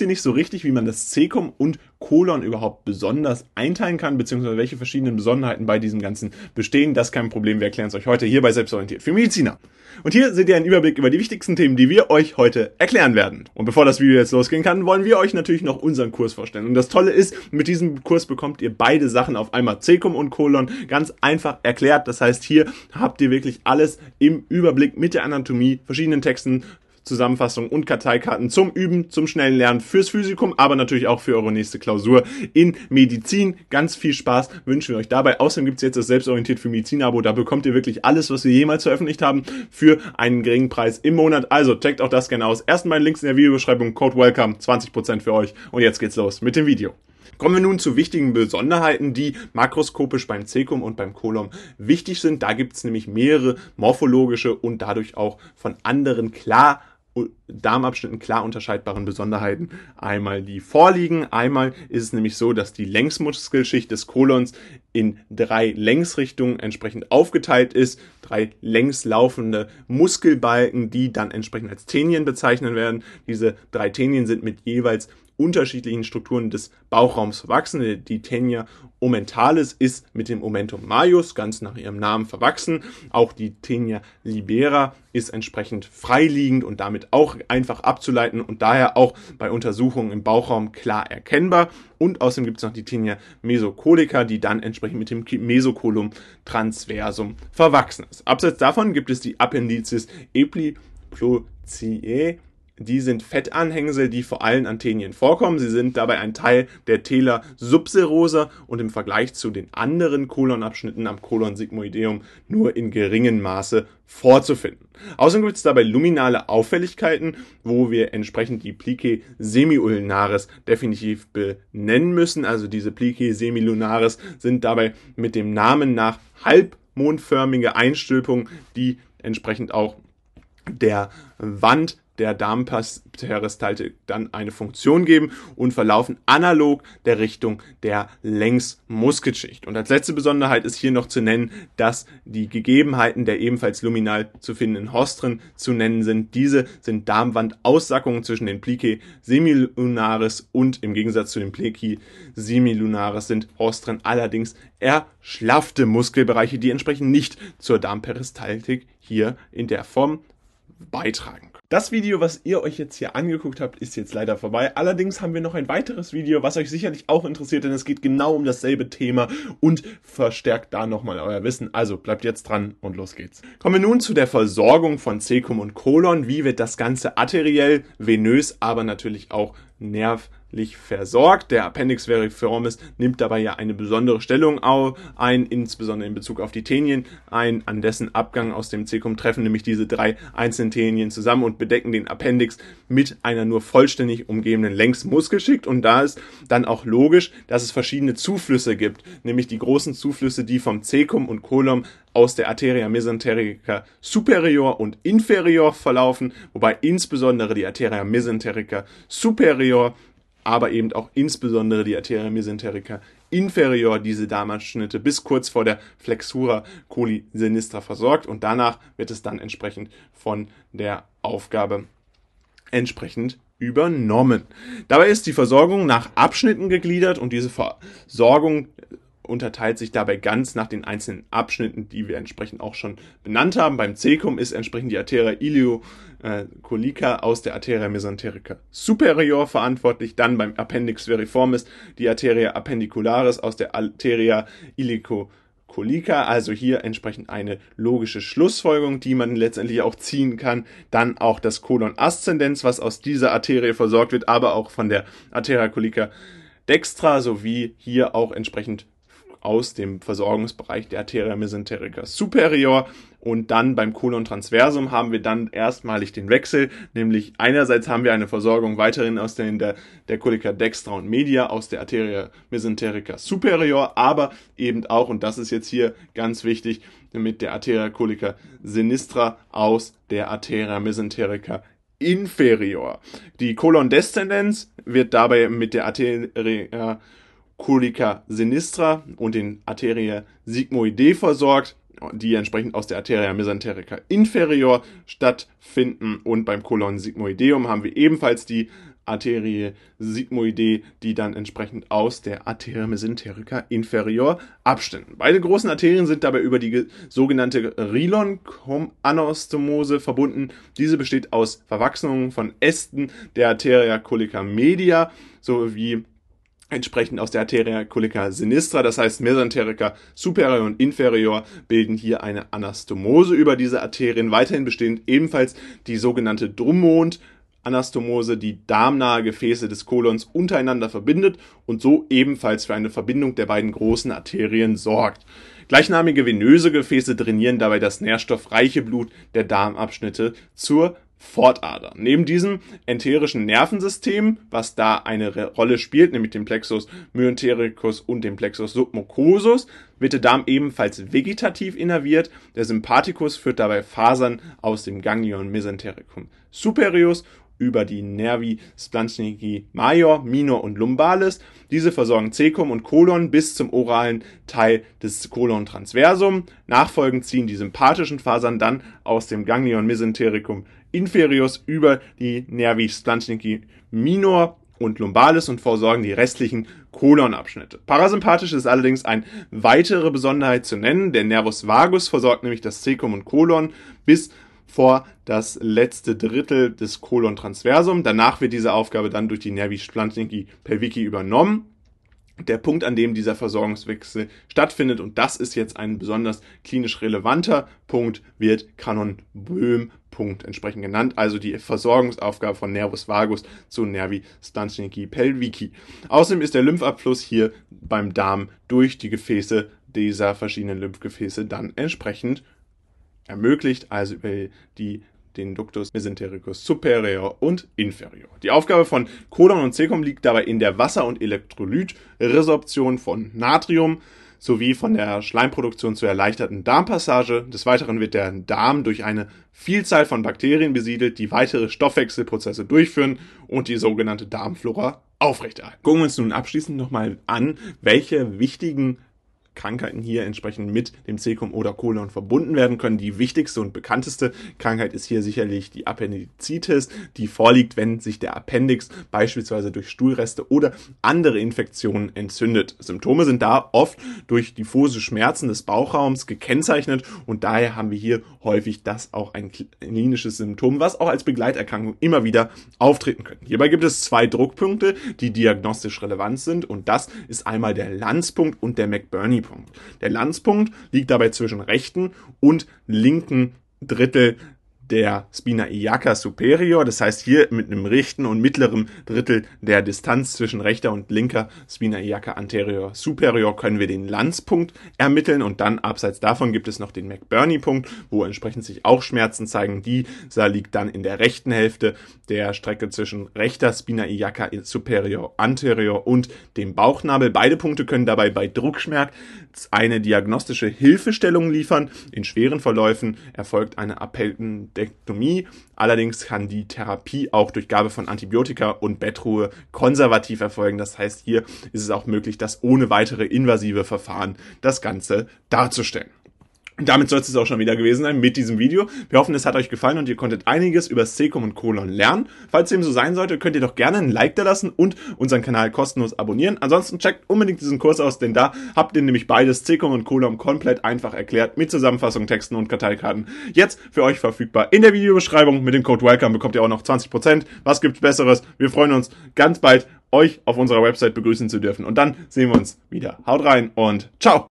ihr nicht so richtig, wie man das Cäcum und Kolon überhaupt besonders einteilen kann, beziehungsweise welche verschiedenen Besonderheiten bei diesem Ganzen bestehen. Das ist kein Problem. Wir erklären es euch heute hier bei Selbstorientiert für Mediziner. Und hier seht ihr einen Überblick über die wichtigsten Themen, die wir euch heute erklären werden. Und bevor das Video jetzt losgehen kann, wollen wir euch natürlich noch unseren Kurs vorstellen. Und das Tolle ist, mit diesem Kurs bekommt ihr beide Sachen auf einmal, Cäcum und Kolon, ganz einfach erklärt. Das heißt, hier habt ihr wirklich alles im Überblick mit der Anatomie, verschiedenen Texten, Zusammenfassung und Karteikarten zum Üben, zum schnellen Lernen fürs Physikum, aber natürlich auch für eure nächste Klausur in Medizin. Ganz viel Spaß wünschen wir euch dabei. Außerdem gibt es jetzt das Selbstorientiert für Medizin-Abo. Da bekommt ihr wirklich alles, was wir jemals veröffentlicht haben, für einen geringen Preis im Monat. Also checkt auch das gerne aus. Erstmal Links in der Videobeschreibung, Code WELCOME, 20% für euch. Und jetzt geht's los mit dem Video. Kommen wir nun zu wichtigen Besonderheiten, die makroskopisch beim Cäcum und beim Kolom wichtig sind. Da gibt es nämlich mehrere morphologische und dadurch auch von anderen klar Darmabschnitten klar unterscheidbaren Besonderheiten einmal die vorliegen. Einmal ist es nämlich so, dass die Längsmuskelschicht des Kolons in drei Längsrichtungen entsprechend aufgeteilt ist. Drei längs laufende Muskelbalken, die dann entsprechend als Tenien bezeichnet werden. Diese drei Tenien sind mit jeweils unterschiedlichen Strukturen des Bauchraums verwachsen. Die Tenia omentalis ist mit dem Omentum majus ganz nach ihrem Namen verwachsen. Auch die Tenia libera ist entsprechend freiliegend und damit auch einfach abzuleiten und daher auch bei Untersuchungen im Bauchraum klar erkennbar. Und außerdem gibt es noch die Tenia mesocolica, die dann entsprechend mit dem Mesocolum transversum verwachsen ist. Abseits davon gibt es die Appendices epliploicae die sind Fettanhängsel, die vor allen Antenien vorkommen. Sie sind dabei ein Teil der Tela subserosa und im Vergleich zu den anderen Kolonabschnitten am Kolon sigmoideum nur in geringem Maße vorzufinden. Außerdem gibt es dabei luminale Auffälligkeiten, wo wir entsprechend die Plicae semiulnaris definitiv benennen müssen. Also diese Plicae semilunaris sind dabei mit dem Namen nach halbmondförmige Einstülpungen, die entsprechend auch der Wand der Darmperistaltik dann eine Funktion geben und verlaufen analog der Richtung der Längsmuskelschicht. Und als letzte Besonderheit ist hier noch zu nennen, dass die Gegebenheiten der ebenfalls luminal zu findenden Hostren zu nennen sind. Diese sind Darmwandaussackungen zwischen den Plicae semilunaris und im Gegensatz zu den Plicae semilunaris sind Hostren allerdings erschlaffte Muskelbereiche, die entsprechend nicht zur Darmperistaltik hier in der Form beitragen das Video, was ihr euch jetzt hier angeguckt habt, ist jetzt leider vorbei. Allerdings haben wir noch ein weiteres Video, was euch sicherlich auch interessiert, denn es geht genau um dasselbe Thema und verstärkt da nochmal euer Wissen. Also bleibt jetzt dran und los geht's. Kommen wir nun zu der Versorgung von Cäcum und Kolon. Wie wird das Ganze arteriell, venös, aber natürlich auch nervlich versorgt. Der Appendix veriformis nimmt dabei ja eine besondere Stellung ein, insbesondere in Bezug auf die Tenien ein. An dessen Abgang aus dem Cecum treffen nämlich diese drei einzelnen Tenien zusammen und bedecken den Appendix mit einer nur vollständig umgebenden Längsmuskelschicht. Und da ist dann auch logisch, dass es verschiedene Zuflüsse gibt, nämlich die großen Zuflüsse, die vom Cecum und Colum aus der Arteria mesenterica superior und inferior verlaufen, wobei insbesondere die Arteria mesenterica superior, aber eben auch insbesondere die Arteria mesenterica inferior diese Darmabschnitte bis kurz vor der Flexura coli sinistra versorgt und danach wird es dann entsprechend von der Aufgabe entsprechend übernommen. Dabei ist die Versorgung nach Abschnitten gegliedert und diese Versorgung unterteilt sich dabei ganz nach den einzelnen Abschnitten, die wir entsprechend auch schon benannt haben. Beim Cecum ist entsprechend die Arteria iliocolica aus der Arteria mesenterica superior verantwortlich. Dann beim Appendix veriformis die Arteria appendicularis aus der Arteria ilicocolica. also hier entsprechend eine logische Schlussfolgerung, die man letztendlich auch ziehen kann. Dann auch das Colon ascendens, was aus dieser Arterie versorgt wird, aber auch von der Arteria colica dextra sowie hier auch entsprechend aus dem Versorgungsbereich der Arteria mesenterica superior und dann beim Colon transversum haben wir dann erstmalig den Wechsel, nämlich einerseits haben wir eine Versorgung weiterhin aus der, der, der Colica dextra und media aus der Arteria mesenterica superior, aber eben auch, und das ist jetzt hier ganz wichtig, mit der Arteria colica sinistra aus der Arteria mesenterica inferior. Die Colon-Deszendenz wird dabei mit der Arteria Colica sinistra und den Arteria sigmoidae versorgt, die entsprechend aus der Arteria mesenterica inferior stattfinden. Und beim Colon sigmoideum haben wir ebenfalls die Arterie sigmoide, die dann entsprechend aus der Arteria mesenterica inferior abstünden. Beide großen Arterien sind dabei über die sogenannte Rilon-Anastomose verbunden. Diese besteht aus Verwachsungen von Ästen der Arteria colica media sowie entsprechend aus der Arteria colica sinistra, das heißt Mesenterica superior und inferior bilden hier eine Anastomose über diese Arterien. Weiterhin bestehen ebenfalls die sogenannte Drummond Anastomose, die darmnahe Gefäße des Kolons untereinander verbindet und so ebenfalls für eine Verbindung der beiden großen Arterien sorgt. Gleichnamige venöse Gefäße trainieren dabei das nährstoffreiche Blut der Darmabschnitte zur Fortader. Neben diesem enterischen Nervensystem, was da eine Rolle spielt, nämlich dem Plexus myentericus und dem Plexus submucosus, wird der Darm ebenfalls vegetativ innerviert. Der Sympathikus führt dabei Fasern aus dem Ganglion mesentericum superius über die Nervi splanchnici major, minor und lumbalis. Diese versorgen Cecum und Kolon bis zum oralen Teil des Colon transversum. Nachfolgend ziehen die sympathischen Fasern dann aus dem Ganglion mesentericum inferius über die Nervi splanchnici minor und lumbalis und versorgen die restlichen Kolonabschnitte. Parasympathisch ist allerdings eine weitere Besonderheit zu nennen. Der Nervus vagus versorgt nämlich das Cecum und Kolon bis vor das letzte Drittel des Colon transversum. Danach wird diese Aufgabe dann durch die Nervi splanchnici pelvici übernommen. Der Punkt, an dem dieser Versorgungswechsel stattfindet, und das ist jetzt ein besonders klinisch relevanter Punkt, wird Kanon-Böhm-Punkt entsprechend genannt, also die Versorgungsaufgabe von Nervus vagus zu Nervi splanchnici pelvici. Außerdem ist der Lymphabfluss hier beim Darm durch die Gefäße dieser verschiedenen Lymphgefäße dann entsprechend ermöglicht, also über die den Ductus mesentericus superior und inferior. Die Aufgabe von Colon und Cecum liegt dabei in der Wasser- und Elektrolytresorption von Natrium sowie von der Schleimproduktion zur erleichterten Darmpassage. Des Weiteren wird der Darm durch eine Vielzahl von Bakterien besiedelt, die weitere Stoffwechselprozesse durchführen und die sogenannte Darmflora aufrechterhalten. Gucken wir uns nun abschließend nochmal an, welche wichtigen Krankheiten hier entsprechend mit dem Cecum oder Kolon verbunden werden können. Die wichtigste und bekannteste Krankheit ist hier sicherlich die Appendizitis, die vorliegt, wenn sich der Appendix beispielsweise durch Stuhlreste oder andere Infektionen entzündet. Symptome sind da oft durch diffuse Schmerzen des Bauchraums gekennzeichnet und daher haben wir hier häufig das auch ein klinisches Symptom, was auch als Begleiterkrankung immer wieder auftreten können. Hierbei gibt es zwei Druckpunkte, die diagnostisch relevant sind und das ist einmal der Lanzpunkt und der McBurney-Punkt. Lanzpunkt. Der Lanzpunkt liegt dabei zwischen rechten und linken Drittel der Spina iliaca superior, das heißt hier mit einem rechten und mittleren Drittel der Distanz zwischen rechter und linker Spina iliaca anterior superior können wir den Lanzpunkt ermitteln und dann abseits davon gibt es noch den McBurney-Punkt, wo entsprechend sich auch Schmerzen zeigen. Dieser liegt dann in der rechten Hälfte der Strecke zwischen rechter Spina iliaca superior anterior und dem Bauchnabel. Beide Punkte können dabei bei Druckschmerz eine diagnostische Hilfestellung liefern. In schweren Verläufen erfolgt eine Appellen Appendektomie. Allerdings kann die Therapie auch durch Gabe von Antibiotika und Bettruhe konservativ erfolgen. Das heißt, hier ist es auch möglich, das ohne weitere invasive Verfahren das Ganze darzustellen. Damit soll es auch schon wieder gewesen sein mit diesem Video. Wir hoffen, es hat euch gefallen und ihr konntet einiges über Secum und Colon lernen. Falls dem so sein sollte, könnt ihr doch gerne ein Like da lassen und unseren Kanal kostenlos abonnieren. Ansonsten checkt unbedingt diesen Kurs aus, denn da habt ihr nämlich beides, Secum und Colon, komplett einfach erklärt mit Zusammenfassung, Texten und Karteikarten. Jetzt für euch verfügbar in der Videobeschreibung. Mit dem Code WELCOME bekommt ihr auch noch 20%. Was gibt's Besseres? Wir freuen uns ganz bald, euch auf unserer Website begrüßen zu dürfen. Und dann sehen wir uns wieder. Haut rein und ciao!